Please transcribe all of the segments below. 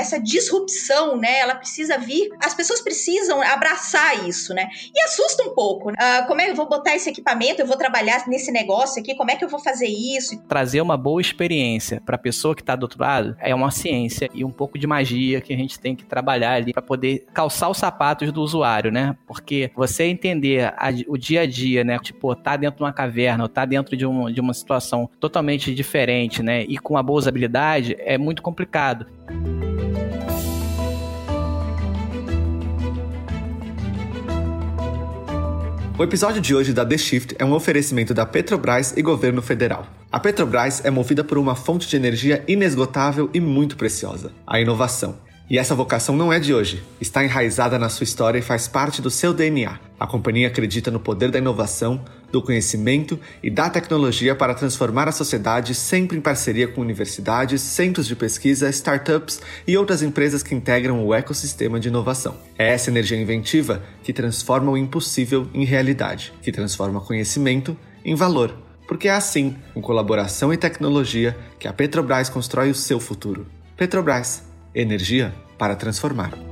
essa disrupção, né? Ela precisa vir, as pessoas precisam abraçar isso, né? E assusta um pouco. Uh, como é que eu vou botar esse equipamento? Eu vou trabalhar nesse negócio aqui? Como é que eu vou fazer isso? Trazer uma boa experiência para a pessoa que está do outro lado é uma ciência e um pouco de magia que a gente tem que trabalhar ali para poder calçar os sapatos do usuário, né? Porque você entender a, o dia a dia, né? Tipo, tá dentro de uma caverna ou tá dentro de, um, de uma situação totalmente diferente, né? E com uma boa usabilidade é muito complicado. O episódio de hoje da The Shift é um oferecimento da Petrobras e governo federal. A Petrobras é movida por uma fonte de energia inesgotável e muito preciosa: a inovação. E essa vocação não é de hoje, está enraizada na sua história e faz parte do seu DNA. A companhia acredita no poder da inovação, do conhecimento e da tecnologia para transformar a sociedade, sempre em parceria com universidades, centros de pesquisa, startups e outras empresas que integram o ecossistema de inovação. É essa energia inventiva que transforma o impossível em realidade, que transforma conhecimento em valor. Porque é assim, com colaboração e tecnologia, que a Petrobras constrói o seu futuro. Petrobras Energia para transformar.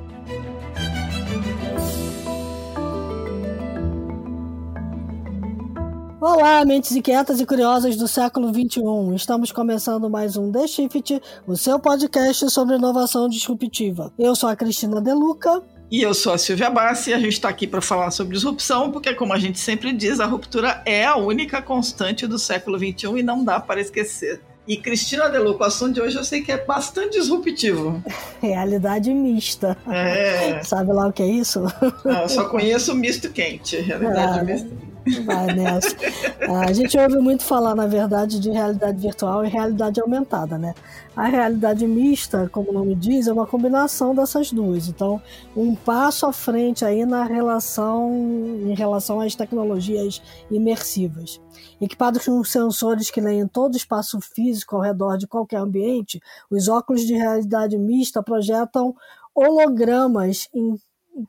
Olá, mentes inquietas e curiosas do século XXI. Estamos começando mais um The Shift, o seu podcast sobre inovação disruptiva. Eu sou a Cristina Deluca. E eu sou a Silvia Bassi e a gente está aqui para falar sobre disrupção, porque, como a gente sempre diz, a ruptura é a única constante do século XXI e não dá para esquecer. E Cristina Deluca, o assunto de hoje eu sei que é bastante disruptivo. Realidade mista. É. Sabe lá o que é isso? Ah, eu só conheço misto quente. Realidade ah, mista. Vai nessa. A gente ouve muito falar, na verdade, de realidade virtual e realidade aumentada, né? A realidade mista, como o nome diz, é uma combinação dessas duas. Então, um passo à frente aí na relação em relação às tecnologias imersivas. Equipados com sensores que leem todo o espaço físico ao redor de qualquer ambiente, os óculos de realidade mista projetam hologramas em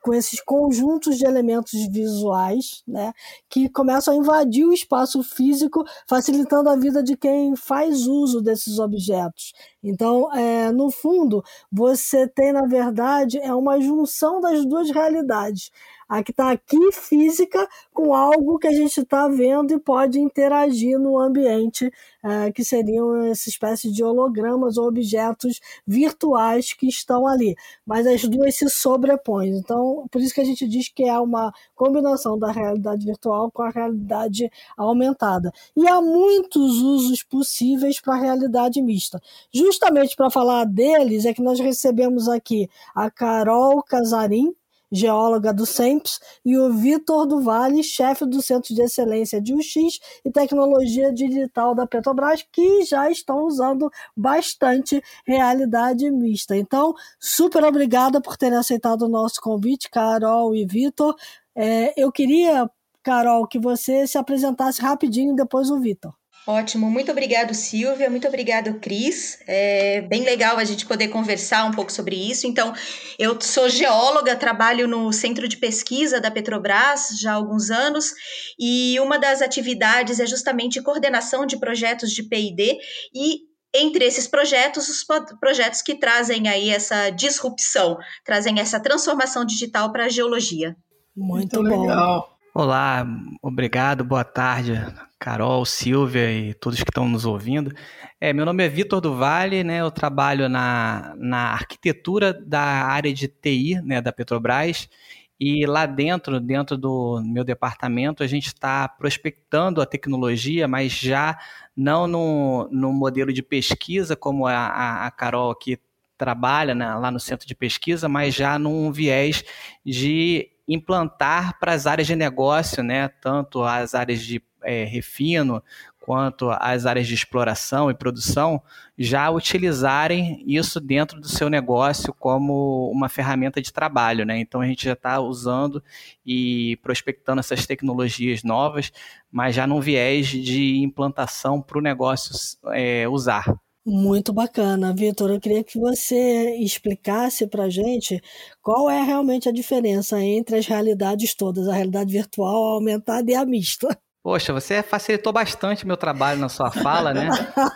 com esses conjuntos de elementos visuais, né, que começam a invadir o espaço físico, facilitando a vida de quem faz uso desses objetos. Então, é, no fundo, você tem, na verdade, é uma junção das duas realidades a que está aqui física com algo que a gente está vendo e pode interagir no ambiente, é, que seriam essa espécie de hologramas ou objetos virtuais que estão ali. Mas as duas se sobrepõem. Então, por isso que a gente diz que é uma combinação da realidade virtual com a realidade aumentada. E há muitos usos possíveis para a realidade mista. Justamente para falar deles é que nós recebemos aqui a Carol Casarim, geóloga do SEMPS, e o Vitor do Vale, chefe do Centro de Excelência de UX e Tecnologia Digital da Petrobras, que já estão usando bastante realidade mista. Então, super obrigada por terem aceitado o nosso convite, Carol e Vitor. É, eu queria, Carol, que você se apresentasse rapidinho, depois o Vitor. Ótimo, muito obrigado, Silvia, muito obrigado, Cris. É bem legal a gente poder conversar um pouco sobre isso. Então, eu sou geóloga, trabalho no centro de pesquisa da Petrobras já há alguns anos, e uma das atividades é justamente coordenação de projetos de PD e entre esses projetos, os projetos que trazem aí essa disrupção, trazem essa transformação digital para a geologia. Muito, Muito legal. Olá, obrigado, boa tarde Carol, Silvia e todos que estão nos ouvindo. É, meu nome é Vitor do Vale, né? Eu trabalho na, na arquitetura da área de TI, né, da Petrobras. E lá dentro, dentro do meu departamento, a gente está prospectando a tecnologia, mas já não no, no modelo de pesquisa, como a, a, Carol aqui trabalha né, lá no centro de pesquisa, mas já num viés de implantar para as áreas de negócio, né, tanto as áreas de é, refino quanto às áreas de exploração e produção já utilizarem isso dentro do seu negócio como uma ferramenta de trabalho, né? Então a gente já está usando e prospectando essas tecnologias novas, mas já num viés de implantação para o negócio é, usar. Muito bacana, Vitor. Eu queria que você explicasse para a gente qual é realmente a diferença entre as realidades todas, a realidade virtual, a aumentada e a mista. Poxa, você facilitou bastante meu trabalho na sua fala, né?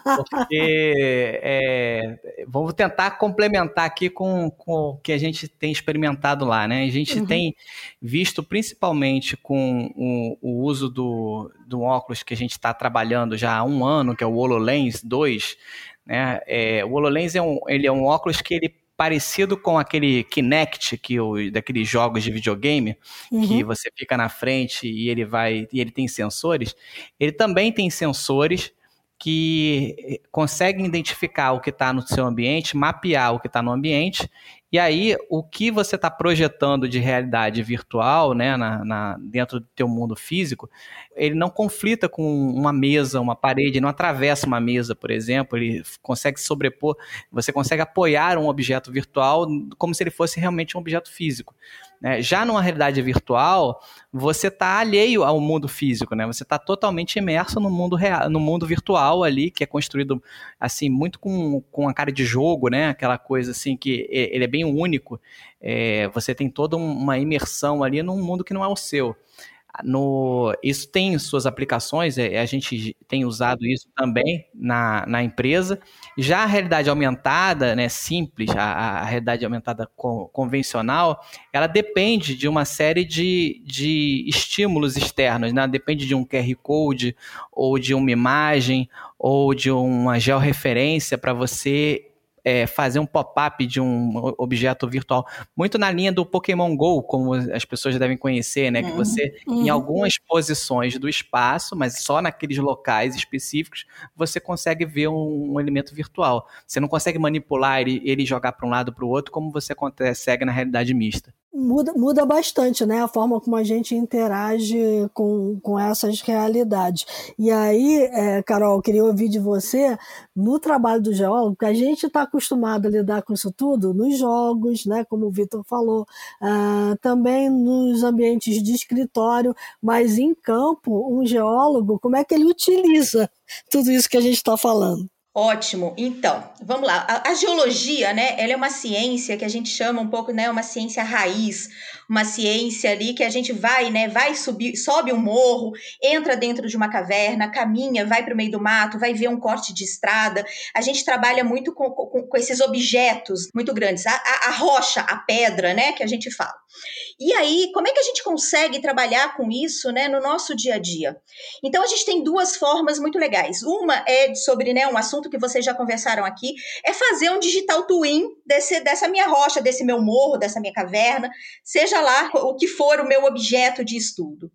Porque é, vamos tentar complementar aqui com, com, o que a gente tem experimentado lá, né? A gente uhum. tem visto principalmente com o, o uso do, do óculos que a gente está trabalhando já há um ano, que é o HoloLens 2, né? É, o HoloLens é um, ele é um óculos que ele parecido com aquele Kinect que o, daqueles jogos de videogame uhum. que você fica na frente e ele vai e ele tem sensores. Ele também tem sensores que conseguem identificar o que está no seu ambiente, mapear o que está no ambiente e aí, o que você está projetando de realidade virtual, né, na, na, dentro do teu mundo físico, ele não conflita com uma mesa, uma parede, não atravessa uma mesa, por exemplo, ele consegue sobrepor, você consegue apoiar um objeto virtual como se ele fosse realmente um objeto físico. Né? Já numa realidade virtual, você está alheio ao mundo físico, né? Você está totalmente imerso no mundo real, no mundo virtual ali, que é construído assim muito com, com a cara de jogo, né? Aquela coisa assim que ele é bem único. É, você tem toda uma imersão ali num mundo que não é o seu. No, isso tem suas aplicações, é, a gente tem usado isso também na, na empresa. Já a realidade aumentada, né, simples, a, a realidade aumentada co convencional, ela depende de uma série de, de estímulos externos, né? depende de um QR Code, ou de uma imagem, ou de uma georreferência para você é, fazer um pop-up de um objeto virtual, muito na linha do Pokémon Go, como as pessoas devem conhecer, né? Que uhum. você, uhum. em algumas posições do espaço, mas só naqueles locais específicos, você consegue ver um, um elemento virtual. Você não consegue manipular ele, ele jogar para um lado para o outro, como você consegue na realidade mista muda, muda bastante, né? A forma como a gente interage com, com essas realidades. E aí, é, Carol, queria ouvir de você, no trabalho do geólogo, que a gente está acostumado a lidar com isso tudo nos jogos, né? Como o Vitor falou, uh, também nos ambientes de escritório, mas em campo, um geólogo, como é que ele utiliza tudo isso que a gente está falando? Ótimo. Então, vamos lá. A, a, geologia, né? Ela é uma ciência que a gente chama um pouco, né? Uma ciência raiz, uma ciência ali que a gente vai, né? Vai subir, sobe um morro, entra dentro de uma caverna, caminha, vai para o meio do mato, vai ver um corte de estrada. A gente trabalha muito com, com, com esses objetos muito grandes, a, a, a rocha, a pedra, né? Que a gente fala. E aí, como é que a gente consegue trabalhar com isso, né? No nosso dia a dia? Então, a gente tem duas formas muito legais. Uma é sobre, né? Um assunto que vocês já conversaram aqui, é fazer um digital twin desse, dessa minha rocha, desse meu morro, dessa minha caverna, seja lá o que for o meu objeto de estudo.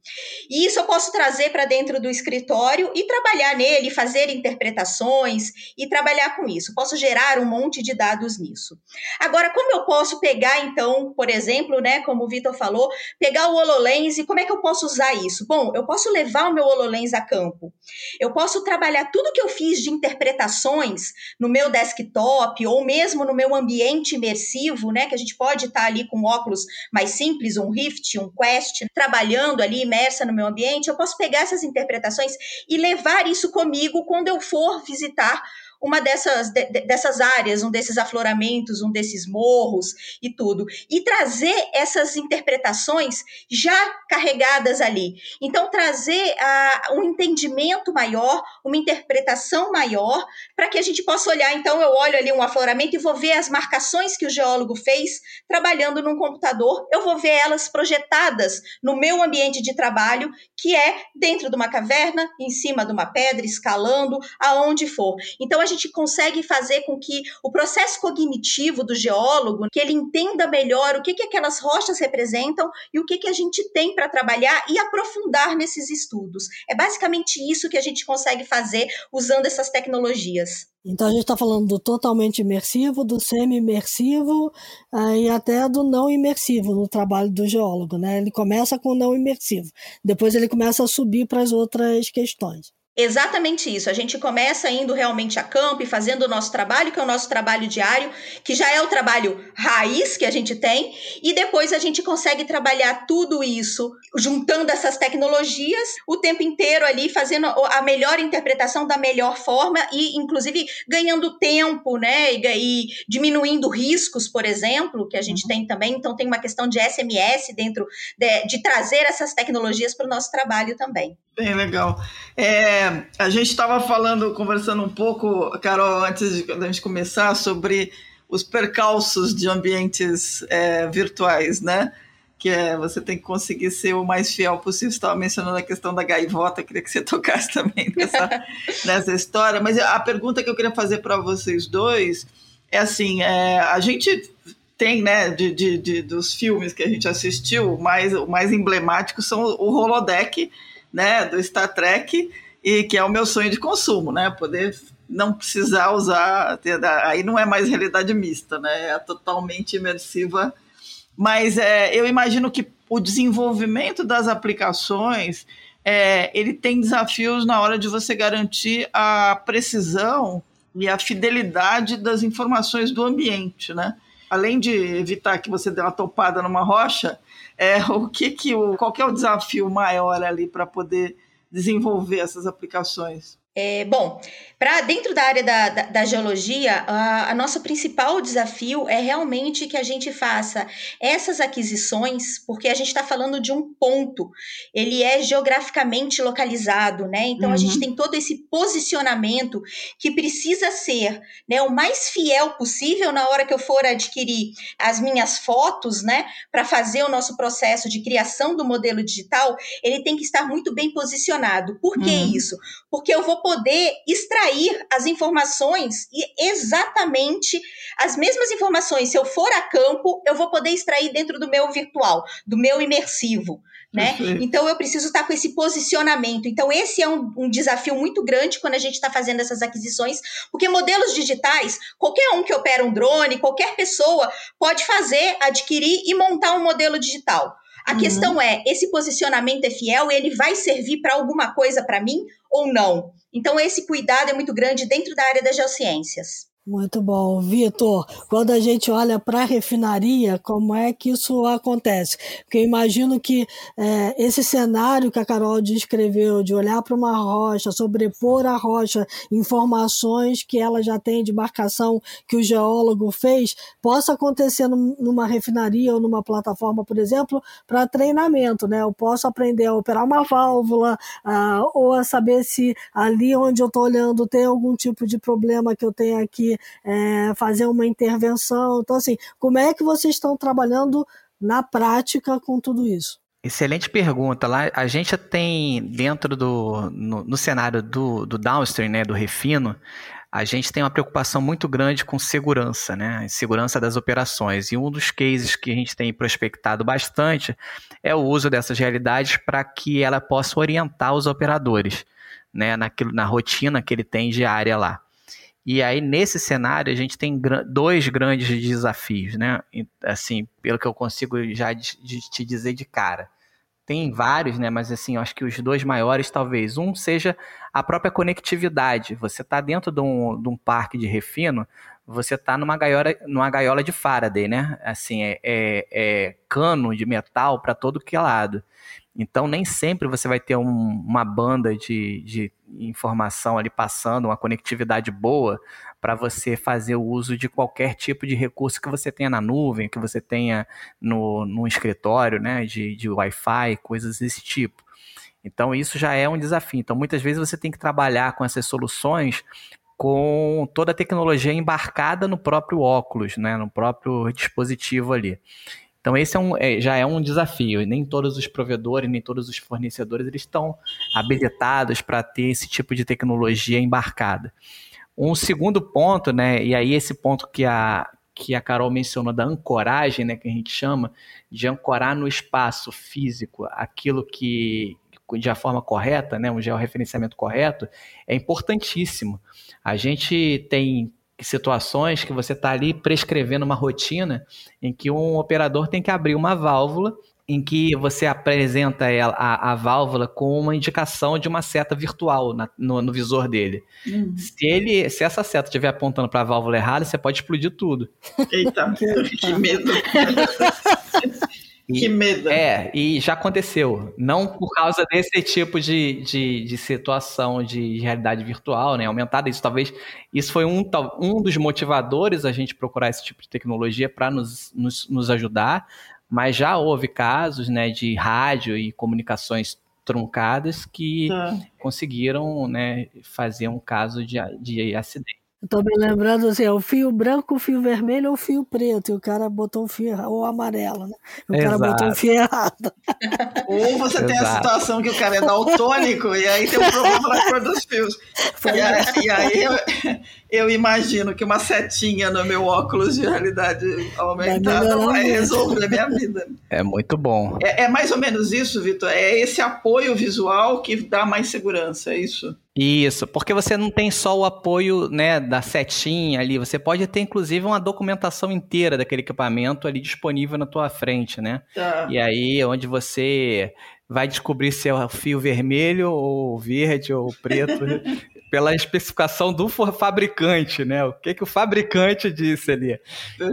E isso eu posso trazer para dentro do escritório e trabalhar nele, fazer interpretações e trabalhar com isso. Posso gerar um monte de dados nisso. Agora, como eu posso pegar, então, por exemplo, né, como o Vitor falou, pegar o HoloLens e como é que eu posso usar isso? Bom, eu posso levar o meu HoloLens a campo. Eu posso trabalhar tudo que eu fiz de interpretações no meu desktop ou mesmo no meu ambiente imersivo, né, que a gente pode estar tá ali com óculos mais simples, um Rift, um Quest, trabalhando ali imersa no meu ambiente, eu posso pegar essas interpretações e levar isso comigo quando eu for visitar uma dessas, de, dessas áreas, um desses afloramentos, um desses morros e tudo, e trazer essas interpretações já carregadas ali. Então, trazer uh, um entendimento maior, uma interpretação maior, para que a gente possa olhar. Então, eu olho ali um afloramento e vou ver as marcações que o geólogo fez trabalhando num computador, eu vou ver elas projetadas no meu ambiente de trabalho, que é dentro de uma caverna, em cima de uma pedra, escalando, aonde for. Então, a gente consegue fazer com que o processo cognitivo do geólogo, que ele entenda melhor o que, que aquelas rochas representam e o que, que a gente tem para trabalhar e aprofundar nesses estudos. É basicamente isso que a gente consegue fazer usando essas tecnologias. Então a gente está falando do totalmente imersivo, do semi-imersivo uh, e até do não imersivo no trabalho do geólogo. Né? Ele começa com o não imersivo, depois ele começa a subir para as outras questões. Exatamente isso. A gente começa indo realmente a campo e fazendo o nosso trabalho, que é o nosso trabalho diário, que já é o trabalho raiz que a gente tem, e depois a gente consegue trabalhar tudo isso, juntando essas tecnologias o tempo inteiro ali, fazendo a melhor interpretação da melhor forma e, inclusive, ganhando tempo, né? E, diminuindo riscos, por exemplo, que a gente uhum. tem também. Então, tem uma questão de SMS dentro de, de trazer essas tecnologias para o nosso trabalho também. Bem legal. É, a gente estava falando, conversando um pouco, Carol, antes de a gente começar, sobre os percalços de ambientes é, virtuais, né? Que é você tem que conseguir ser o mais fiel possível. Você estava mencionando a questão da gaivota, queria que você tocasse também nessa, nessa história. Mas a pergunta que eu queria fazer para vocês dois é assim: é, a gente tem, né, de, de, de, dos filmes que a gente assistiu, mais, o mais emblemático são o holodeck, né, do Star Trek, e que é o meu sonho de consumo, né, poder não precisar usar, aí não é mais realidade mista, né? É totalmente imersiva. Mas é, eu imagino que o desenvolvimento das aplicações é, ele tem desafios na hora de você garantir a precisão e a fidelidade das informações do ambiente, né? Além de evitar que você dê uma topada numa rocha, é, o que que o, qual que é o desafio maior ali para poder desenvolver essas aplicações? É, bom, para dentro da área da, da, da geologia, a, a, nosso principal desafio é realmente que a gente faça essas aquisições, porque a gente está falando de um ponto, ele é geograficamente localizado, né? Então uhum. a gente uhum. tem todo esse posicionamento que precisa ser né, o mais fiel possível na hora que eu for adquirir as minhas fotos, né? Para fazer o nosso processo de criação do modelo digital, ele tem que estar muito bem posicionado. Por que uhum. isso? Porque eu vou poder extrair as informações e exatamente as mesmas informações. Se eu for a campo, eu vou poder extrair dentro do meu virtual, do meu imersivo. Né? Então eu preciso estar com esse posicionamento. Então, esse é um, um desafio muito grande quando a gente está fazendo essas aquisições, porque modelos digitais, qualquer um que opera um drone, qualquer pessoa pode fazer, adquirir e montar um modelo digital. A uhum. questão é, esse posicionamento é fiel, ele vai servir para alguma coisa para mim ou não? Então, esse cuidado é muito grande dentro da área das geociências. Muito bom. Vitor, quando a gente olha para a refinaria, como é que isso acontece? Porque eu imagino que é, esse cenário que a Carol descreveu, de olhar para uma rocha, sobrepor a rocha, informações que ela já tem de marcação que o geólogo fez, possa acontecer numa refinaria ou numa plataforma, por exemplo, para treinamento. Né? Eu posso aprender a operar uma válvula, ou a saber se ali onde eu estou olhando tem algum tipo de problema que eu tenho aqui é, fazer uma intervenção. Então, assim, como é que vocês estão trabalhando na prática com tudo isso? Excelente pergunta. Lá a gente tem dentro do no, no cenário do, do downstream, né, do refino, a gente tem uma preocupação muito grande com segurança, né? Segurança das operações. E um dos cases que a gente tem prospectado bastante é o uso dessas realidades para que ela possa orientar os operadores, né? Naquilo, na rotina que ele tem diária lá. E aí, nesse cenário, a gente tem dois grandes desafios, né? Assim, pelo que eu consigo já te dizer de cara. Tem vários, né? Mas assim, eu acho que os dois maiores, talvez. Um seja a própria conectividade. Você está dentro de um, de um parque de refino, você está numa gaiola, numa gaiola de Faraday, né? Assim, é, é, é cano de metal para todo que é lado. Então, nem sempre você vai ter um, uma banda de, de informação ali passando, uma conectividade boa para você fazer o uso de qualquer tipo de recurso que você tenha na nuvem, que você tenha no, no escritório, né, de, de Wi-Fi, coisas desse tipo. Então, isso já é um desafio. Então, muitas vezes você tem que trabalhar com essas soluções com toda a tecnologia embarcada no próprio óculos, né, no próprio dispositivo ali. Então esse é um, é, já é um desafio. Nem todos os provedores, nem todos os fornecedores eles estão habilitados para ter esse tipo de tecnologia embarcada. Um segundo ponto, né, e aí esse ponto que a, que a Carol mencionou da ancoragem, né, que a gente chama, de ancorar no espaço físico aquilo que de a forma correta, né, um georreferenciamento correto, é importantíssimo. A gente tem situações que você está ali prescrevendo uma rotina em que um operador tem que abrir uma válvula em que você apresenta ela, a, a válvula com uma indicação de uma seta virtual na, no, no, visor dele. Uhum. Se ele, se essa seta estiver apontando para a válvula errada, você pode explodir tudo. Eita, que medo! E, que medo. É, e já aconteceu. Não por causa desse tipo de, de, de, situação de realidade virtual, né? Aumentada. Isso talvez. Isso foi um, um dos motivadores a gente procurar esse tipo de tecnologia para nos, nos, nos ajudar. Mas já houve casos né, de rádio e comunicações truncadas que tá. conseguiram né, fazer um caso de, de acidente. Estou me lembrando assim, é o fio branco, o fio vermelho ou o fio preto, e o cara botou um fio ou amarelo, né? O Exato. cara botou um fio errado. Ou você Exato. tem a situação que o cara é daltônico e aí tem um problema na cor dos fios. E aí, e aí, eu, eu imagino que uma setinha no meu óculos de realidade aumentada vai, vai resolver a minha vida. É muito bom. É, é mais ou menos isso, Vitor? É esse apoio visual que dá mais segurança, é isso? Isso, porque você não tem só o apoio né, da setinha ali, você pode ter inclusive uma documentação inteira daquele equipamento ali disponível na tua frente, né? Tá. E aí, onde você vai descobrir se é o fio vermelho ou verde ou preto pela especificação do fabricante, né? O que, que o fabricante disse ali.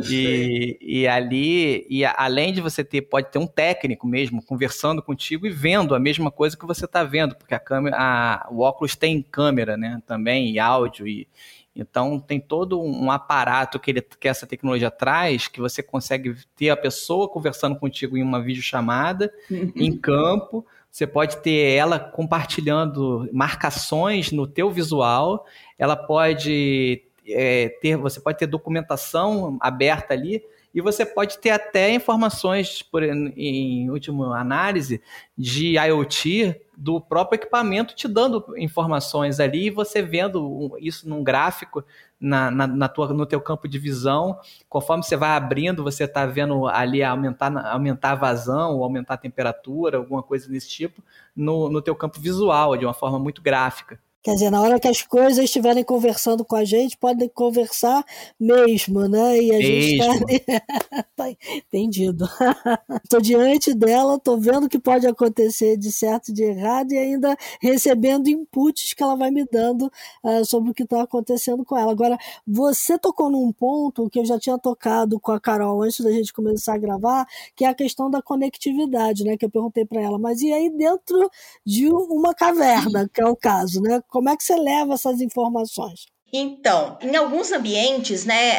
E, e ali, e além de você ter, pode ter um técnico mesmo conversando contigo e vendo a mesma coisa que você está vendo, porque a câmera, a, o óculos tem câmera, né? Também, e áudio, e então tem todo um aparato que, ele, que essa tecnologia traz, que você consegue ter a pessoa conversando contigo em uma videochamada, uhum. em campo, você pode ter ela compartilhando marcações no teu visual, ela pode é, ter, você pode ter documentação aberta ali. E você pode ter até informações, por, em última análise, de IoT do próprio equipamento te dando informações ali e você vendo isso num gráfico na, na, na tua, no teu campo de visão. Conforme você vai abrindo, você está vendo ali aumentar, aumentar a vazão aumentar a temperatura, alguma coisa desse tipo, no, no teu campo visual, de uma forma muito gráfica. Quer dizer, na hora que as coisas estiverem conversando com a gente, podem conversar mesmo, né? E a gente está tá entendido. Estou diante dela, estou vendo o que pode acontecer de certo e de errado e ainda recebendo inputs que ela vai me dando uh, sobre o que está acontecendo com ela. Agora, você tocou num ponto que eu já tinha tocado com a Carol antes da gente começar a gravar, que é a questão da conectividade, né? Que eu perguntei para ela, mas e aí dentro de uma caverna, que é o caso, né? Como é que você leva essas informações? Então, em alguns ambientes, né,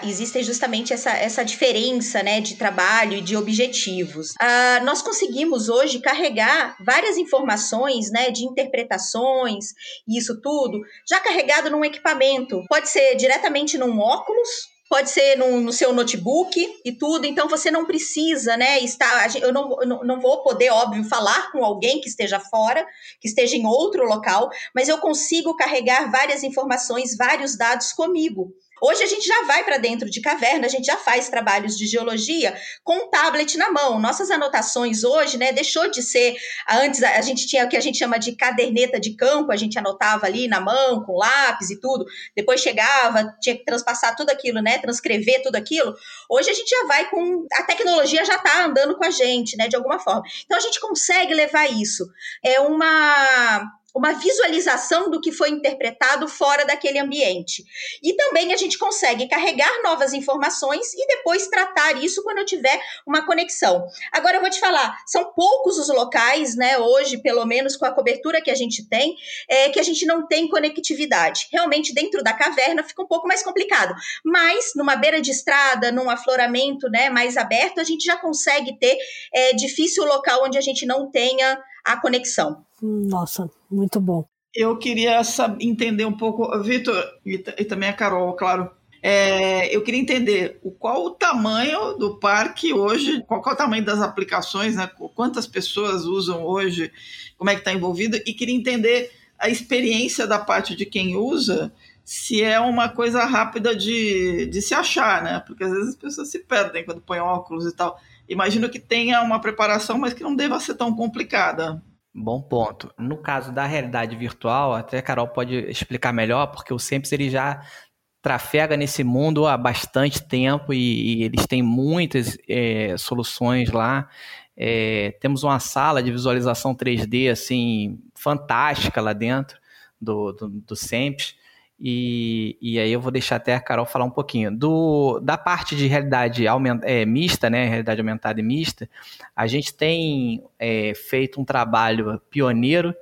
uh, existe justamente essa, essa diferença, né, de trabalho e de objetivos. Uh, nós conseguimos hoje carregar várias informações, né, de interpretações, isso tudo, já carregado num equipamento. Pode ser diretamente num óculos, pode ser no, no, seu notebook e tudo, então você não precisa, né, estar, eu não, eu não vou poder, óbvio, falar com alguém que esteja fora, que esteja em outro local, mas eu consigo carregar várias informações, vários dados comigo. Hoje a gente já vai para dentro de caverna, a gente já faz trabalhos de geologia com um tablet na mão. Nossas anotações hoje, né, deixou de ser antes a gente tinha o que a gente chama de caderneta de campo, a gente anotava ali na mão com lápis e tudo. Depois chegava, tinha que transpassar tudo aquilo, né, transcrever tudo aquilo. Hoje a gente já vai com a tecnologia já está andando com a gente, né, de alguma forma. Então a gente consegue levar isso. É uma uma visualização do que foi interpretado fora daquele ambiente. E também a gente consegue carregar novas informações e depois tratar isso quando eu tiver uma conexão. Agora eu vou te falar, são poucos os locais, né, hoje, pelo menos com a cobertura que a gente tem, é, que a gente não tem conectividade. Realmente dentro da caverna fica um pouco mais complicado, mas numa beira de estrada, num afloramento, né, mais aberto, a gente já consegue ter é, difícil local onde a gente não tenha a conexão. Nossa, muito bom. Eu queria saber, entender um pouco, Vitor, e, e, também a Carol, claro. É, eu queria entender o, qual o tamanho do parque hoje, qual, qual o tamanho das aplicações, né? quantas pessoas usam hoje, como é que está envolvido, e queria entender a experiência da parte de quem usa, se é uma coisa rápida de, de se achar, né? Porque às vezes as pessoas se perdem quando põem óculos e tal. Imagino que tenha uma preparação, mas que não deva ser tão complicada. Bom ponto. No caso da realidade virtual, até a Carol pode explicar melhor, porque o Sempre ele já trafega nesse mundo há bastante tempo e, e eles têm muitas é, soluções lá. É, temos uma sala de visualização 3D assim fantástica lá dentro do, do, do SEMPS. E, e aí eu vou deixar até a Carol falar um pouquinho. Do, da parte de realidade aumenta, é, mista, né? Realidade aumentada e mista, a gente tem é, feito um trabalho pioneiro,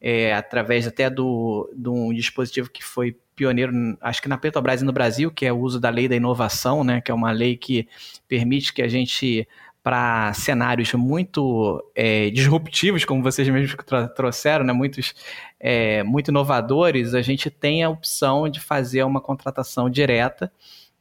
é, através até do, de um dispositivo que foi pioneiro, acho que na Petrobras e no Brasil, que é o uso da lei da inovação, né? Que é uma lei que permite que a gente para cenários muito é, disruptivos, como vocês mesmos trouxeram, né? Muitos, é, muito inovadores, a gente tem a opção de fazer uma contratação direta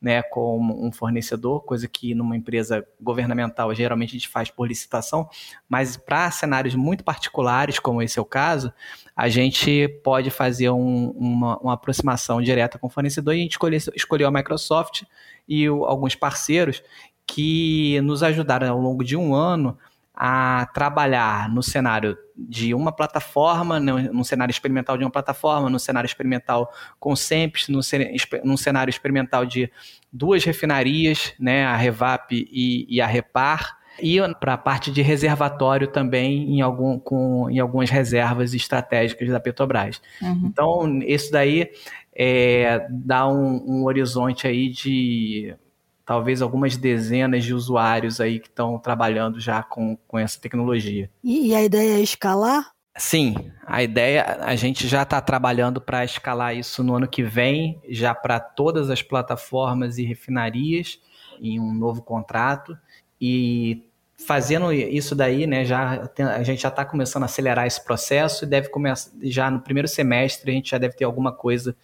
né, com um fornecedor, coisa que numa empresa governamental geralmente a gente faz por licitação, mas para cenários muito particulares, como esse é o caso, a gente pode fazer um, uma, uma, aproximação direta com o fornecedor e a gente escolheu, a Microsoft e o, alguns parceiros que nos ajudaram ao longo de um ano a trabalhar no cenário de uma plataforma, no, no, cenário experimental de uma plataforma, no cenário experimental com SEMPS, no, no cenário experimental de duas refinarias, né, a Revap e, e a Repar, e para a parte de reservatório também em, algum, com, em algumas reservas estratégicas da Petrobras. Uhum. Então, isso daí é, dá um, um horizonte aí de talvez algumas dezenas de usuários aí que estão trabalhando já com, com essa tecnologia. E, e a ideia é escalar? Sim, a ideia, a gente já está trabalhando para escalar isso no ano que vem, já para todas as plataformas e refinarias, em um novo contrato. E fazendo isso daí, né, já a gente já está começando a acelerar esse processo e deve começar já no primeiro semestre a gente já deve ter alguma coisa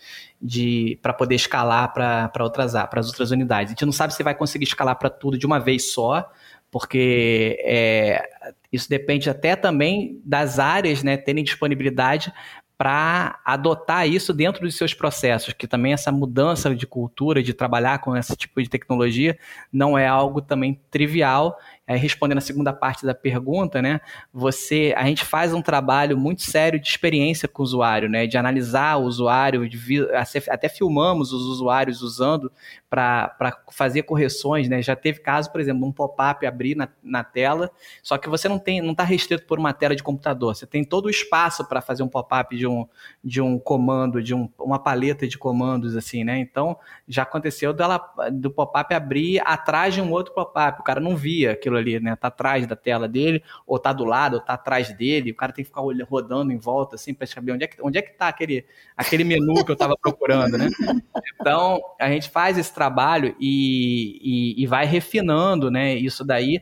de para poder escalar para outras para as outras unidades. A gente não sabe se vai conseguir escalar para tudo de uma vez só, porque é, isso depende até também das áreas, né, terem disponibilidade para adotar isso dentro dos seus processos, que também essa mudança de cultura, de trabalhar com esse tipo de tecnologia, não é algo também trivial Aí, respondendo a segunda parte da pergunta, né? Você, a gente faz um trabalho muito sério de experiência com o usuário, né? De analisar o usuário, de, até filmamos os usuários usando para fazer correções, né? Já teve caso, por exemplo, um pop-up abrir na, na tela, só que você não tem, não está restrito por uma tela de computador. Você tem todo o espaço para fazer um pop-up de um, de um comando, de um, uma paleta de comandos, assim, né? Então, já aconteceu dela, do pop-up abrir atrás de um outro pop-up. O cara não via aquilo aquilo ali, né? Tá atrás da tela dele, ou tá do lado, ou tá atrás dele. O cara tem que ficar rodando em volta, assim, para saber onde é que, onde é que tá aquele, aquele menu que eu estava procurando, né? Então, a gente faz esse trabalho e, e, e vai refinando, né? Isso daí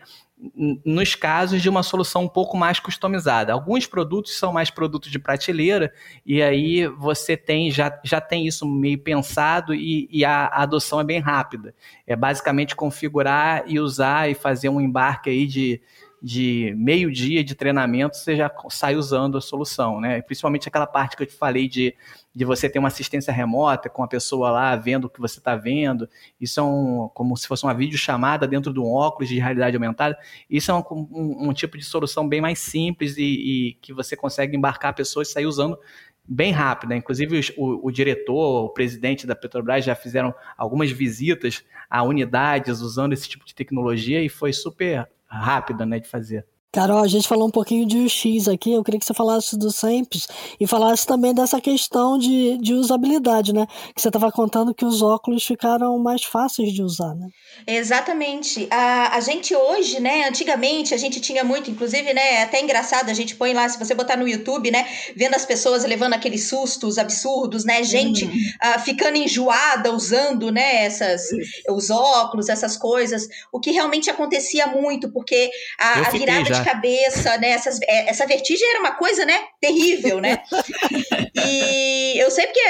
nos casos de uma solução um pouco mais customizada. Alguns produtos são mais produtos de prateleira e aí você tem já, já tem isso meio pensado e, e a, a, adoção é bem rápida. É basicamente configurar e usar e fazer um embarque aí de, de meio dia de treinamento, você já sai usando a solução, né? Principalmente aquela parte que eu te falei de, de você ter uma assistência remota com a pessoa lá vendo o que você está vendo. Isso é um, como se fosse uma videochamada dentro de um óculos de realidade aumentada. Isso é um, um, um tipo de solução bem mais simples e, e, que você consegue embarcar a pessoa e sair usando bem rápido. Né? Inclusive, o, o, diretor, o presidente da Petrobras já fizeram algumas visitas a unidades usando esse tipo de tecnologia e foi super rápida né, de fazer. Carol, a gente falou um pouquinho de UX aqui, eu queria que você falasse do SEMPS e falasse também dessa questão de, de usabilidade, né? Que você estava contando que os óculos ficaram mais fáceis de usar, né? Exatamente. A, a gente hoje, né, antigamente a gente tinha muito, inclusive, né, é até engraçado, a gente põe lá, se você botar no YouTube, né, vendo as pessoas levando aqueles sustos absurdos, né, gente uhum. uh, ficando enjoada usando, né, essas, os óculos, essas coisas, o que realmente acontecia muito, porque a, a virada já. De cabeça, né, essas, é, essa vertigem era uma coisa, né, terrível, né, e eu sei porque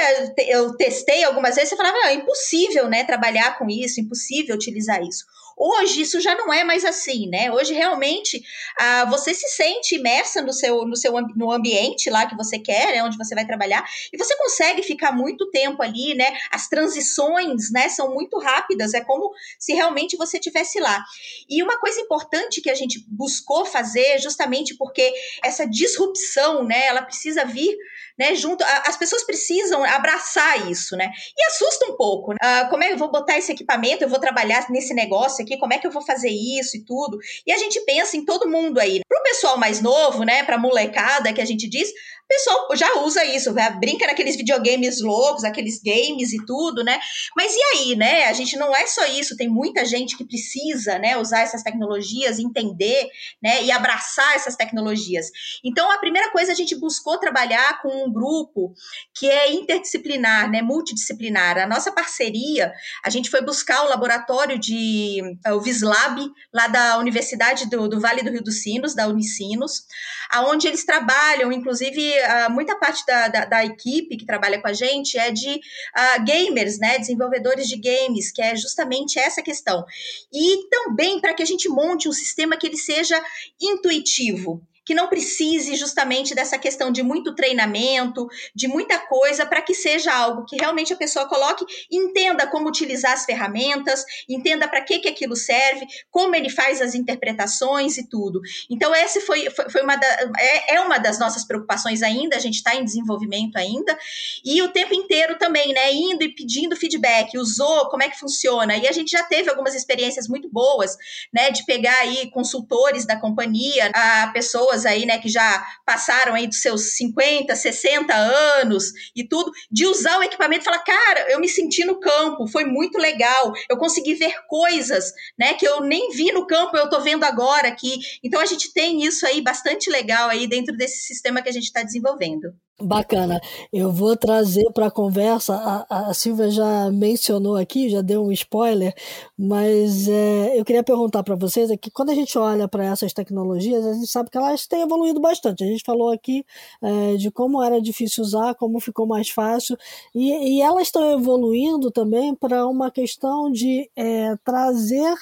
eu testei algumas vezes, você falava, ah, é impossível, né, trabalhar com isso, impossível utilizar isso. Hoje isso já não é mais assim, né? Hoje realmente ah, você se sente imersa no seu, no seu no ambiente lá que você quer, né, onde você vai trabalhar, e você consegue ficar muito tempo ali, né? As transições, né, são muito rápidas, é como se realmente você tivesse lá. E uma coisa importante que a gente buscou fazer, justamente porque essa disrupção, né, ela precisa vir né? Junto, as pessoas precisam abraçar isso, né? E assusta um pouco. Né? Uh, como é que eu vou botar esse equipamento? Eu vou trabalhar nesse negócio aqui? Como é que eu vou fazer isso e tudo? E a gente pensa em todo mundo aí. Para o pessoal mais novo, né? Para molecada que a gente diz, o pessoal já usa isso, né? brinca naqueles videogames loucos, aqueles games e tudo, né? Mas e aí, né? A gente não é só isso, tem muita gente que precisa, né, usar essas tecnologias, entender, né, e abraçar essas tecnologias. Então, a primeira coisa a gente buscou trabalhar com um grupo que é interdisciplinar, né, multidisciplinar. A nossa parceria, a gente foi buscar o laboratório de o Vislab lá da Universidade do, do Vale do Rio dos Sinos, da Unicinos, aonde eles trabalham, inclusive muita parte da, da, da, equipe que trabalha com a gente é de uh, gamers, né, desenvolvedores de games, que é justamente essa questão. E também para que a gente monte um sistema que ele seja intuitivo que não precise justamente dessa questão de muito treinamento, de muita coisa, para que seja algo que realmente a pessoa coloque, entenda como utilizar as ferramentas, entenda para que, que aquilo serve, como ele faz as interpretações e tudo. Então, esse foi, foi, foi uma da, é, é uma das nossas preocupações ainda, a gente está em desenvolvimento ainda, e o tempo inteiro também, né, indo e pedindo feedback, usou, como é que funciona, e a gente já teve algumas experiências muito boas, né, de pegar aí consultores da companhia, a pessoa pessoas aí, né, que já passaram aí dos seus 50, 60 anos e tudo, de usar o equipamento e falar, cara, eu me senti no campo, foi muito legal, eu consegui ver coisas, né, que eu nem vi no campo, eu tô vendo agora aqui. Então a gente tem isso aí bastante legal aí dentro desse sistema que a gente está desenvolvendo. Bacana. Eu vou trazer para a conversa, a, Silvia já mencionou aqui, já deu um spoiler, mas é, eu queria perguntar para vocês é que quando a gente olha para essas tecnologias, a gente sabe que elas têm evoluído bastante. A gente falou aqui é, de como era difícil usar, como ficou mais fácil, e, e elas estão evoluindo também para uma questão de é, trazer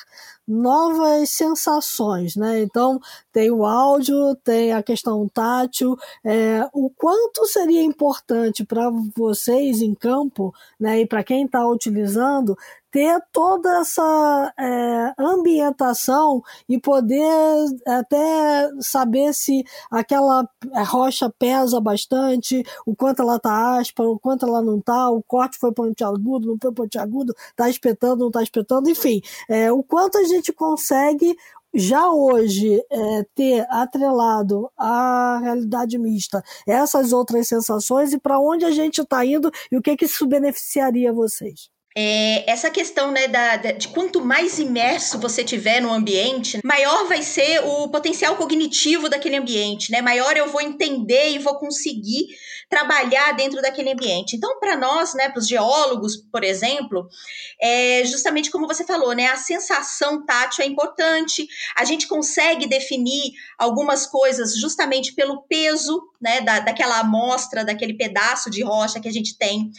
novas sensações, né? Então tem o áudio, tem a questão tátil, é, o quanto seria importante para vocês em campo, né? E para quem está utilizando ter toda essa é, ambientação e poder até saber se aquela rocha pesa bastante, o quanto ela tá áspera, o quanto ela não tá, o corte foi pontiagudo, não foi pontiagudo, tá espetando, não tá espetando, enfim, é, o quanto a gente consegue já hoje é, ter atrelado à realidade mista essas outras sensações e para onde a gente está indo e o que, que isso beneficiaria vocês? É, essa questão né, da, de quanto mais imerso você tiver no ambiente, maior vai ser o potencial cognitivo daquele ambiente, né? Maior eu vou entender e vou conseguir trabalhar dentro daquele ambiente. Então, para nós, né, para os geólogos, por exemplo, é justamente como você falou, né? A sensação tátil é importante. A gente consegue definir algumas coisas justamente pelo peso, né, da, daquela amostra, daquele pedaço de rocha que a gente tem.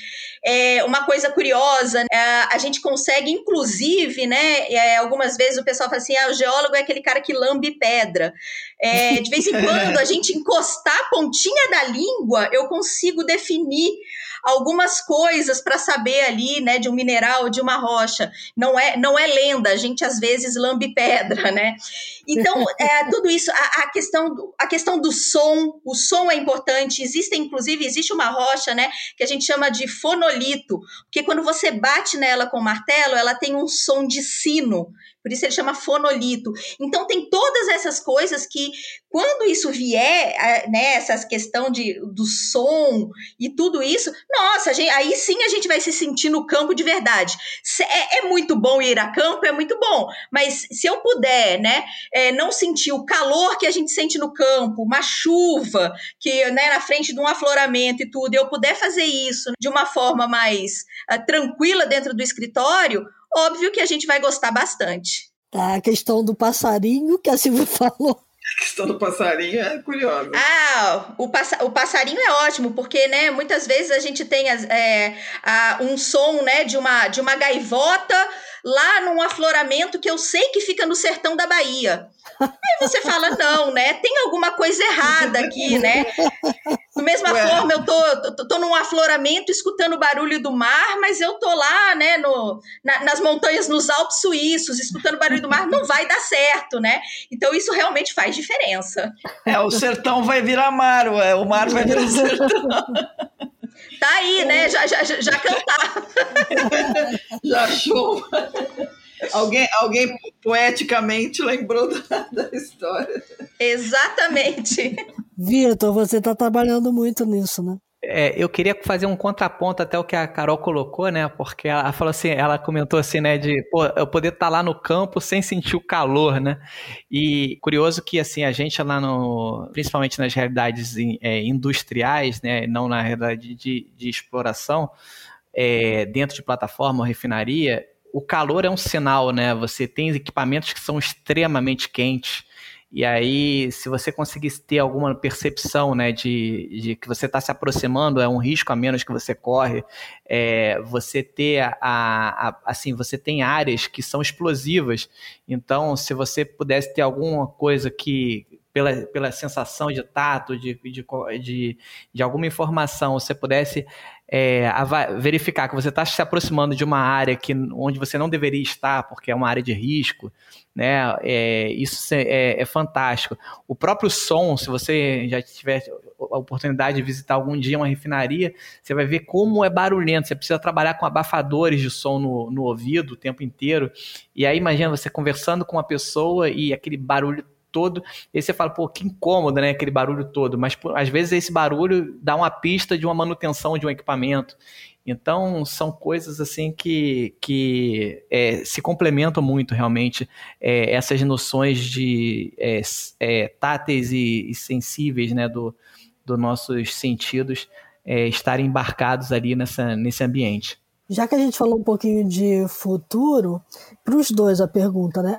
É, uma coisa curiosa é, a gente consegue, inclusive, né? É, algumas vezes o pessoal fala assim: ah, o geólogo é aquele cara que lambe pedra. É, de vez em quando, a gente encostar a pontinha da língua, eu consigo definir algumas coisas para saber ali, né, de um mineral, de uma rocha. Não é, não é lenda, a gente às vezes lambe pedra, né? Então, é, tudo isso, a, a, questão do, a questão do som, o som é importante. Existe, inclusive, existe uma rocha, né, que a gente chama de fonolito, porque quando você bate nela com o martelo, ela tem um som de sino. Por isso ele chama fonolito. Então tem todas essas coisas que, quando isso vier, né, essa questão de, do som e tudo isso, nossa, gente, aí sim a gente vai se sentir no campo de verdade. É, é, muito bom ir a campo, é muito bom, mas se eu puder, né, é, não sentir o calor que a gente sente no campo, uma chuva, que, né, na frente de um afloramento e tudo, eu puder fazer isso de uma forma mais uh, tranquila dentro do escritório, óbvio que a gente vai gostar bastante. Tá, a questão do passarinho que a Silvia falou. A questão do passarinho é curiosa. Ah, o, passa, o passarinho é ótimo, porque, né, muitas vezes a gente tem é, a, um som, né, de uma, de uma gaivota lá num afloramento que eu sei que fica no sertão da Bahia. Aí você fala, não, né? Tem alguma coisa errada aqui, né? Da mesma Ué. forma, eu tô, tô, tô num afloramento escutando o barulho do mar, mas eu tô lá, né, no, na, nas montanhas, nos Alpes suíços, escutando o barulho do mar, não vai dar certo, né? Então isso realmente faz diferença. É, o sertão vai virar mar, ué, o mar vai virar sertão. Tá aí, né? Já, já, já cantar. já show. Alguém, alguém poeticamente lembrou da, da história. Exatamente. Vitor, você está trabalhando muito nisso, né? É, eu queria fazer um contraponto até o que a Carol colocou, né? Porque ela falou assim, ela comentou assim, né, de pô, eu poder estar tá lá no campo sem sentir o calor, né? E curioso que assim a gente lá no, principalmente nas realidades é, industriais, né, não na realidade de, de exploração, é, dentro de plataforma ou refinaria, o calor é um sinal, né? Você tem equipamentos que são extremamente quentes. E aí, se você conseguir ter alguma percepção né, de, de que você está se aproximando, é um risco a menos que você corre, é, você ter a, a, assim, você tem áreas que são explosivas. Então, se você pudesse ter alguma coisa que pela, pela sensação de tato, de, de, de, de alguma informação, você pudesse é, verificar que você está se aproximando de uma área que, onde você não deveria estar, porque é uma área de risco, né? É, isso é, é, fantástico. O próprio som, se você já tiver a oportunidade de visitar algum dia uma refinaria, você vai ver como é barulhento. Você precisa trabalhar com abafadores de som no, no ouvido o tempo inteiro. E aí imagina você conversando com uma pessoa e aquele barulho todo. E aí você fala, pô, que incômodo, né? Aquele barulho todo. Mas às vezes esse barulho dá uma pista de uma manutenção de um equipamento. Então, são coisas assim que, que é, se complementam muito realmente é, essas noções de é, é táteis e, e, sensíveis né, do, do nossos sentidos é, estarem embarcados ali nessa, nesse ambiente. Já que a gente falou um pouquinho de futuro, para os dois a pergunta, né?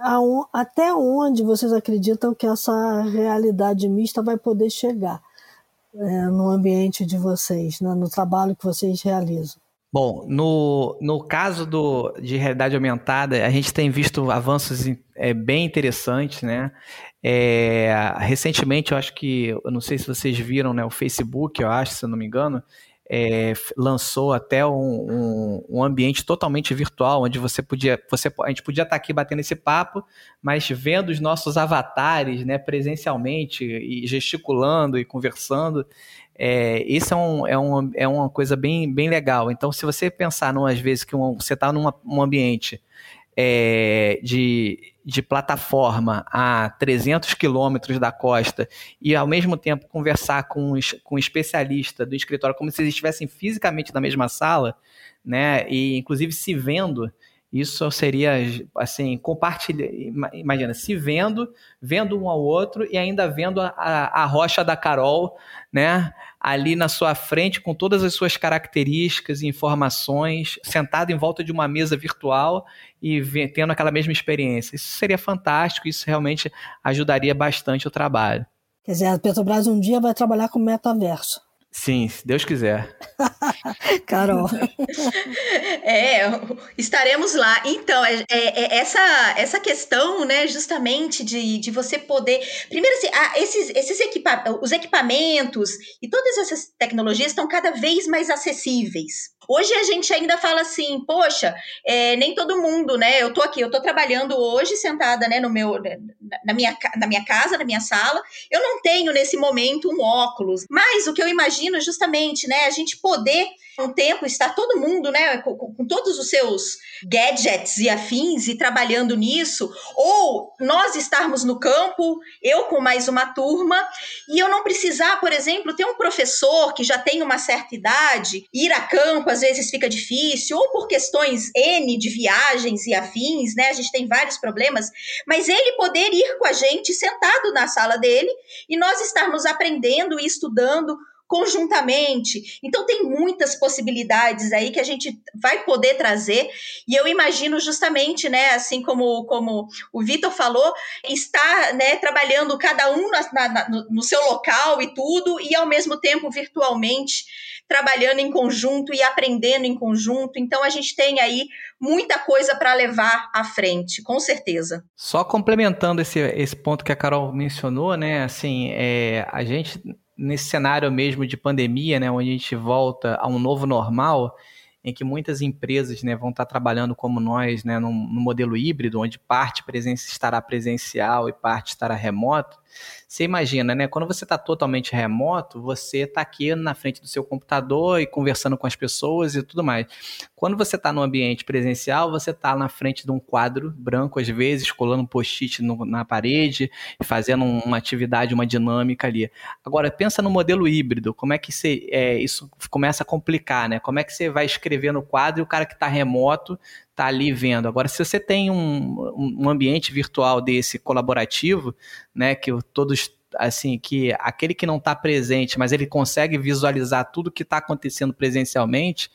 Até onde vocês acreditam que essa realidade mista vai poder chegar é, no ambiente de vocês, né? no trabalho que vocês realizam? Bom, no, no caso do, de realidade aumentada, a gente tem visto avanços é, bem interessantes, né? É, recentemente, eu acho que, eu não sei se vocês viram, né? O Facebook, eu acho, se eu não me engano, é, lançou até um, um, um, ambiente totalmente virtual, onde você podia, você, a gente podia estar aqui batendo esse papo, mas vendo os nossos avatares, né, presencialmente e gesticulando e conversando. É, isso é, um, é, um, é uma coisa bem, bem legal. Então, se você pensar, às vezes, que um, você está num ambiente é, de, de plataforma a 300 quilômetros da costa e, ao mesmo tempo, conversar com, com um especialista do escritório como se eles estivessem fisicamente na mesma sala, né, e inclusive se vendo, isso seria, assim, compartilhar. Imagina, se vendo, vendo um ao outro e ainda vendo a, a, rocha da Carol, né? Ali na sua frente, com todas as suas características e informações, sentado em volta de uma mesa virtual e tendo aquela mesma experiência. Isso seria fantástico, isso realmente ajudaria bastante o trabalho. Quer dizer, a Petrobras um dia vai trabalhar com metaverso. Sim, se Deus quiser. Carol. É, estaremos lá. Então, é, é, é, essa, essa questão, né, justamente de, de você poder. Primeiro, assim, ah, esses, esses equipa os equipamentos e todas essas tecnologias estão cada vez mais acessíveis. Hoje a gente ainda fala assim, poxa, é, nem todo mundo, né? Eu tô aqui, eu tô trabalhando hoje sentada, né, no meu, na minha, na minha casa, na minha sala. Eu não tenho nesse momento um óculos, mas o que eu imagino justamente, né, a gente poder um tempo estar todo mundo, né, com, com todos os seus gadgets e afins e trabalhando nisso, ou nós estarmos no campo, eu com mais uma turma, e eu não precisar, por exemplo, ter um professor que já tem uma certa idade, ir a campo às vezes fica difícil, ou por questões N de viagens e afins, né? A gente tem vários problemas, mas ele poder ir com a gente sentado na sala dele e nós estarmos aprendendo e estudando conjuntamente. Então tem muitas possibilidades aí que a gente vai poder trazer e eu imagino justamente, né, assim como como o Vitor falou, estar, né, trabalhando cada um na, na, no, seu local e tudo e ao mesmo tempo virtualmente trabalhando em conjunto e aprendendo em conjunto. Então a gente tem aí muita coisa para levar à frente, com certeza. Só complementando esse, esse ponto que a Carol mencionou, né? Assim, é, a gente nesse cenário mesmo de pandemia, né, onde a gente volta a um novo normal, em que muitas empresas né, vão estar trabalhando como nós, né, num, num modelo híbrido, onde parte presença estará presencial e parte estará remoto, Você imagina, né? Quando você está totalmente remoto, você está aqui na frente do seu computador e conversando com as pessoas e tudo mais. Quando você está no ambiente presencial, você está na frente de um quadro branco, às vezes, colando um post-it na parede, fazendo uma atividade, uma dinâmica ali. Agora, pensa no modelo híbrido, como é que você, é, isso começa a complicar, né? Como é que você vai escrever no quadro e o cara que está remoto está ali vendo. Agora, se você tem um, um ambiente virtual desse colaborativo, né, que todos assim que aquele que não está presente, mas ele consegue visualizar tudo que está acontecendo presencialmente,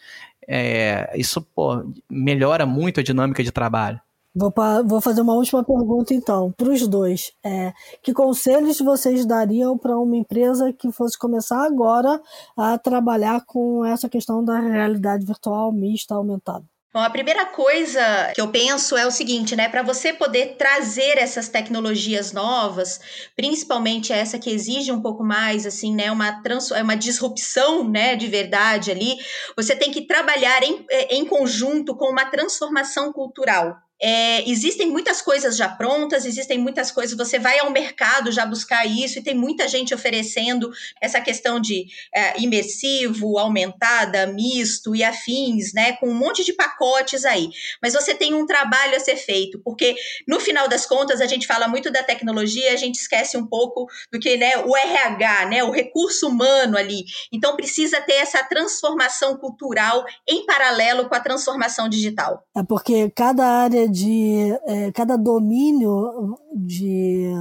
é, isso pô, melhora muito a dinâmica de trabalho. Vou, vou fazer uma última pergunta então para os dois. É, que conselhos vocês dariam para uma empresa que fosse começar agora a trabalhar com essa questão da realidade virtual mista aumentada? Bom, a primeira coisa que eu penso é o seguinte, né? Para você poder trazer essas tecnologias novas, principalmente essa que exige um pouco mais, assim, né? Uma, trans, uma disrupção, né? De verdade ali, você tem que trabalhar em, em conjunto com uma transformação cultural. É, existem muitas coisas já prontas, existem muitas coisas. Você vai ao mercado já buscar isso, e tem muita gente oferecendo essa questão de é, imersivo, aumentada, misto e afins, né? Com um monte de pacotes aí. Mas você tem um trabalho a ser feito, porque no final das contas a gente fala muito da tecnologia, a gente esquece um pouco do que né, o RH, né? O recurso humano ali. Então precisa ter essa transformação cultural em paralelo com a transformação digital. É porque cada área de é, cada domínio de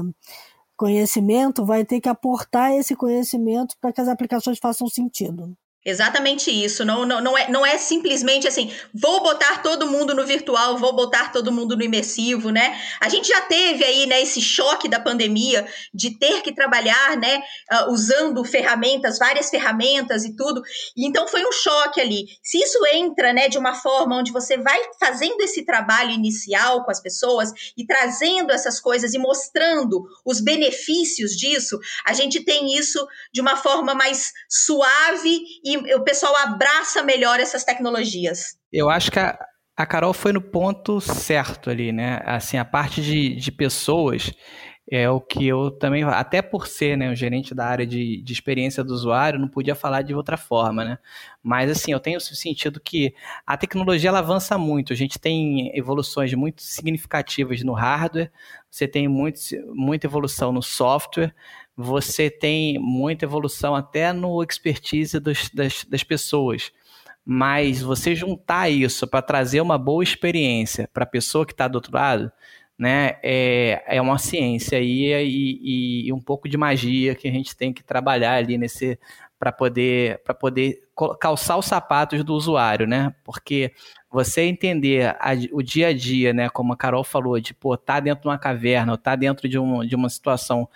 conhecimento vai ter que aportar esse conhecimento para que as aplicações façam sentido. Exatamente isso. Não, não, não, é, não é simplesmente assim, vou botar todo mundo no virtual, vou botar todo mundo no imersivo, né? A gente já teve aí, né, esse choque da pandemia de ter que trabalhar, né, uh, usando ferramentas, várias ferramentas e tudo. Então foi um choque ali. Se isso entra, né, de uma forma onde você vai fazendo esse trabalho inicial com as pessoas e trazendo essas coisas e mostrando os benefícios disso, a gente tem isso de uma forma mais suave e o pessoal abraça melhor essas tecnologias. Eu acho que a, a Carol foi no ponto certo ali, né? Assim, a parte de, de pessoas é o que eu também, até por ser né, um gerente da área de, de experiência do usuário, não podia falar de outra forma, né? Mas assim, eu tenho sentido que a tecnologia ela avança muito, a gente tem evoluções muito significativas no hardware, você tem muito, muita evolução no software, você tem muita evolução até no expertise dos, das, das pessoas. Mas você juntar isso para trazer uma boa experiência para a pessoa que está do outro lado, né, é, é uma ciência aí e, e, um pouco de magia que a gente tem que trabalhar ali nesse para poder para poder calçar os sapatos do usuário, né? Porque você entender a, o dia a dia, né, como a Carol falou, de pô, tá dentro de uma caverna, ou tá dentro de, um, de uma situação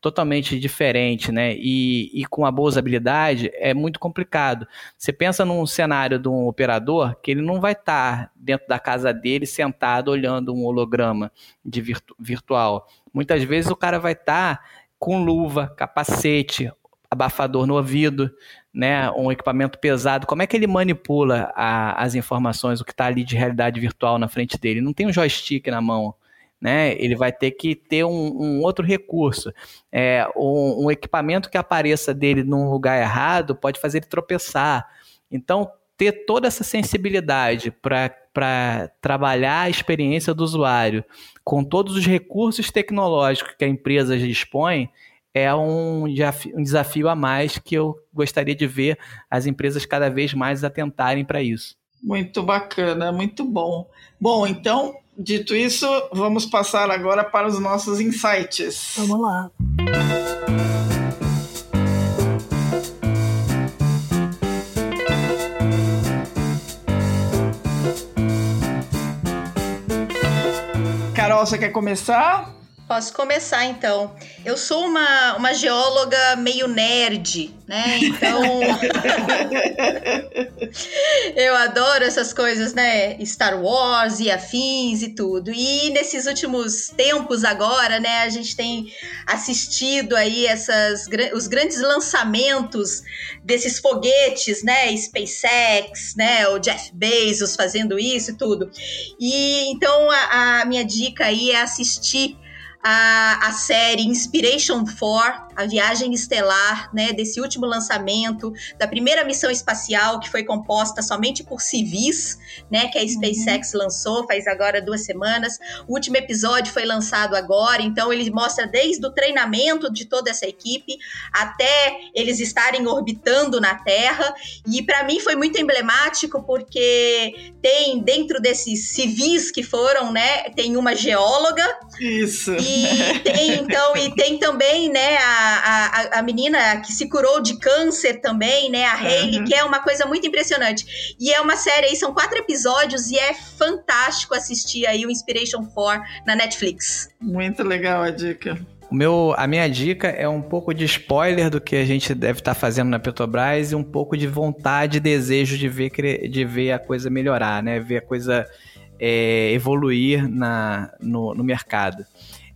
totalmente diferente, né? E, e com a boa usabilidade é muito complicado. Você pensa num cenário de um operador que ele não vai estar dentro da casa dele sentado olhando um holograma de virtu virtual. Muitas vezes o cara vai estar com luva, capacete, abafador no ouvido, né? Um equipamento pesado. Como é que ele manipula a, as informações, o que está ali de realidade virtual na frente dele? Não tem um joystick na mão né? Ele vai ter que ter um, um outro recurso. É, um, um, equipamento que apareça dele num lugar errado pode fazer ele tropeçar. Então, ter toda essa sensibilidade para trabalhar a experiência do usuário com todos os recursos tecnológicos que a empresa dispõe é um um desafio a mais que eu gostaria de ver as empresas cada vez mais atentarem para isso. Muito bacana, muito bom. Bom, então Dito isso, vamos passar agora para os nossos insights. Vamos lá. Carol, você quer começar? Posso começar então. Eu sou uma, uma geóloga meio nerd, né? Então. eu adoro essas coisas, né? Star Wars e afins e tudo. E nesses últimos tempos agora, né, a gente tem assistido aí essas, os grandes lançamentos desses foguetes, né? SpaceX, né? O Jeff Bezos fazendo isso e tudo. E então a, a minha dica aí é assistir a, a série Inspiration 4, a viagem estelar, né, desse último lançamento, da primeira missão espacial que foi composta somente por civis, né, que a uhum. SpaceX uhum. lançou faz agora duas semanas. O último episódio foi lançado agora, então ele mostra desde o treinamento de toda essa equipe até eles estarem orbitando na Terra. E para mim foi muito emblemático porque tem dentro desses civis que foram, né, tem uma geóloga. Isso. E tem então e tem também, né, a a, a, menina que se curou de câncer também, né? A Hayley, uhum. que é uma coisa muito impressionante. E é uma série aí, são quatro episódios e é fantástico assistir aí o Inspiration 4 na Netflix. Muito legal a dica. O meu, a minha dica é um pouco de spoiler do que a gente deve estar fazendo na Petrobras e um pouco de vontade e desejo de ver, de ver a coisa melhorar, né? Ver a coisa é, evoluir na, no, no mercado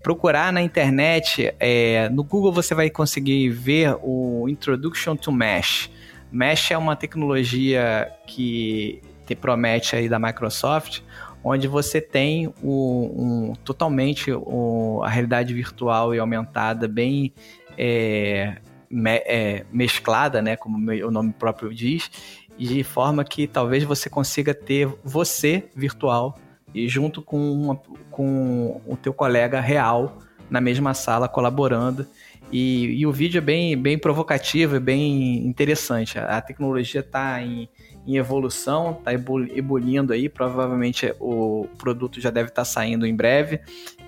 procurar na internet, é, no Google você vai conseguir ver o Introduction to Mesh. Mesh é uma tecnologia que te promete aí da Microsoft, onde você tem o, um, totalmente o, a realidade virtual e aumentada bem é, me, é, mesclada, né, como o nome próprio diz, de forma que talvez você consiga ter você virtual e junto com, uma, com o teu colega real na mesma sala colaborando. E, e o vídeo é bem, bem provocativo, é bem interessante. A, a tecnologia está em, em, evolução, está ebulindo aí. Provavelmente o produto já deve estar tá saindo em breve.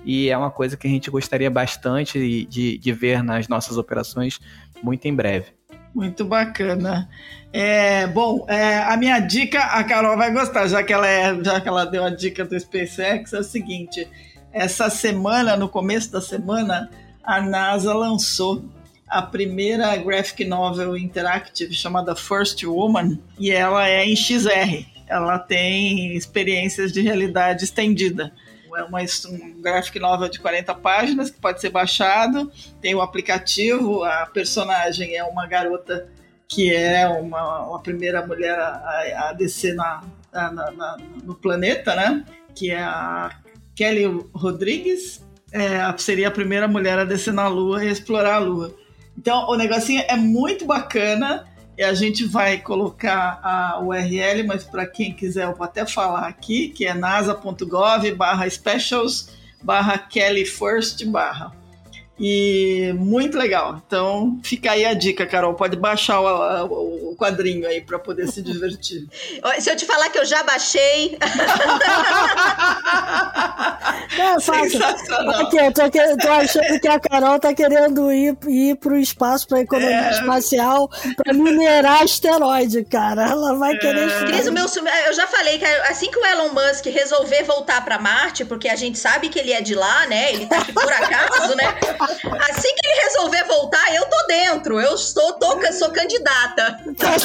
E é uma coisa que a gente gostaria bastante de, de ver nas nossas operações muito em breve. Muito bacana. É, bom, é, a minha dica, a Carol vai gostar, já que ela é, já que ela deu a dica do SpaceX, é o seguinte: essa semana, no começo da semana, a NASA lançou a primeira graphic novel interactive chamada First Woman e ela é em XR. Ela tem experiências de realidade estendida é uma, um graphic novel de 40 páginas que pode ser baixado. Tem o aplicativo, a personagem é uma garota que é uma, uma primeira mulher a, a descer na, na, na, no planeta, né? Que é a Kelly Rodrigues. É, seria a primeira mulher a descer na Lua e explorar a Lua. Então, o negocinho é muito bacana e a gente vai colocar a URL, mas para quem quiser eu vou até falar aqui, que é nasa.gov barra specials barra Kelly First barra. E muito legal. Então fica aí a dica, Carol. Pode baixar o, o quadrinho aí para poder se divertir. Se eu te falar que eu já baixei. é fácil. Aqui, eu tô, tô, achando que a Carol tá querendo ir, ir pro espaço para economia é. espacial para minerar asteroide, cara. Ela vai é. querer. Cris, o meu, eu já falei que assim que o Elon Musk resolver voltar para Marte, porque a gente sabe que ele é de lá, né? Ele tá aqui por acaso, né? Assim que ele resolver voltar, eu tô dentro. Eu estou, tô, sou candidata. Tá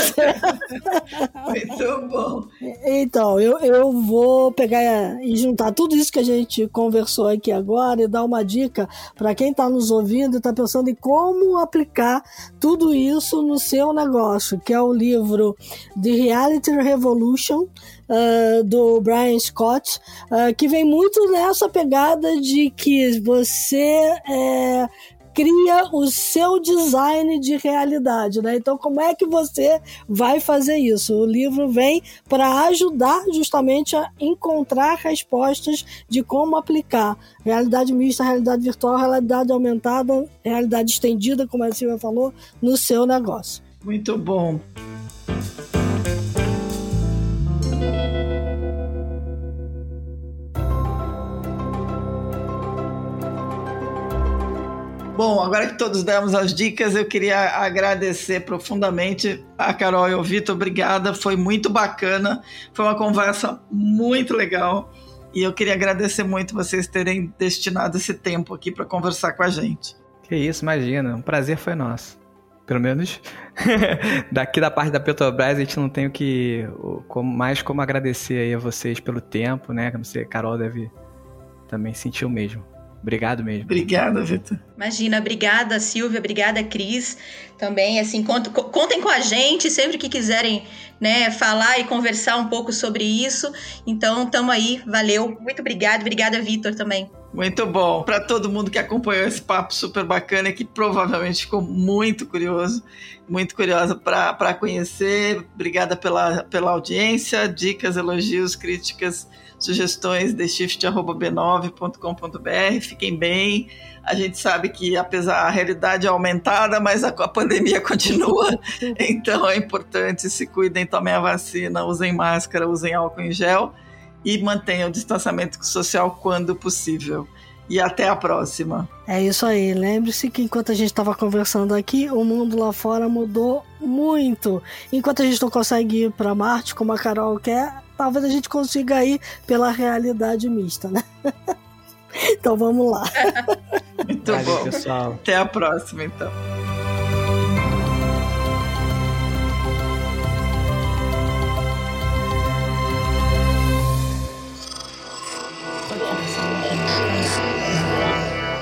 Muito bom. Então, eu, eu vou pegar e juntar tudo isso que a gente conversou aqui agora e dar uma dica para quem está nos ouvindo e está pensando em como aplicar tudo isso no seu negócio, que é o livro The Reality Revolution uh, do Brian Scott, uh, que vem muito nessa pegada de que você é, cria o seu design de realidade, né? Então, como é que você vai fazer isso? O livro vem para ajudar justamente a encontrar respostas de como aplicar realidade mista, realidade virtual, realidade aumentada, realidade estendida, como a Silvia falou, no seu negócio. Muito bom. Bom, agora que todos demos as dicas, eu queria agradecer profundamente a Carol e o Vitor. Obrigada, foi muito bacana. Foi uma conversa muito legal. E eu queria agradecer muito vocês terem destinado esse tempo aqui para conversar com a gente. Que isso, imagina. Um prazer foi nosso. Pelo menos daqui da parte da Petrobras, a gente não tem o que mais como agradecer aí a vocês pelo tempo, né? Não sei, Carol deve também sentir o mesmo. Obrigado mesmo. Obrigada, Vitor. Imagina, obrigada, Silvia, obrigada, Cris. Também, assim, contem com a gente sempre que quiserem, né, falar e conversar um pouco sobre isso. Então, tamo aí, valeu. Muito obrigada, obrigada, Vitor, também. Muito bom. Para todo mundo que acompanhou esse papo super bacana e que provavelmente ficou muito curioso, muito curiosa para conhecer. Obrigada pela, pela audiência, dicas, elogios, críticas, sugestões, theshift.b9.com.br. Fiquem bem. A gente sabe que, apesar a realidade é aumentada, mas a, a pandemia continua. então é importante se cuidem, tomem a vacina, usem máscara, usem álcool em gel e mantenham o distanciamento social quando possível. E até a próxima. É isso aí. Lembre-se que enquanto a gente estava conversando aqui, o mundo lá fora mudou muito. Enquanto a gente não consegue ir para Marte, como a Carol quer, talvez a gente consiga ir pela realidade mista, né? então vamos lá. Muito Valeu, bom. Pessoal. Até a próxima, então.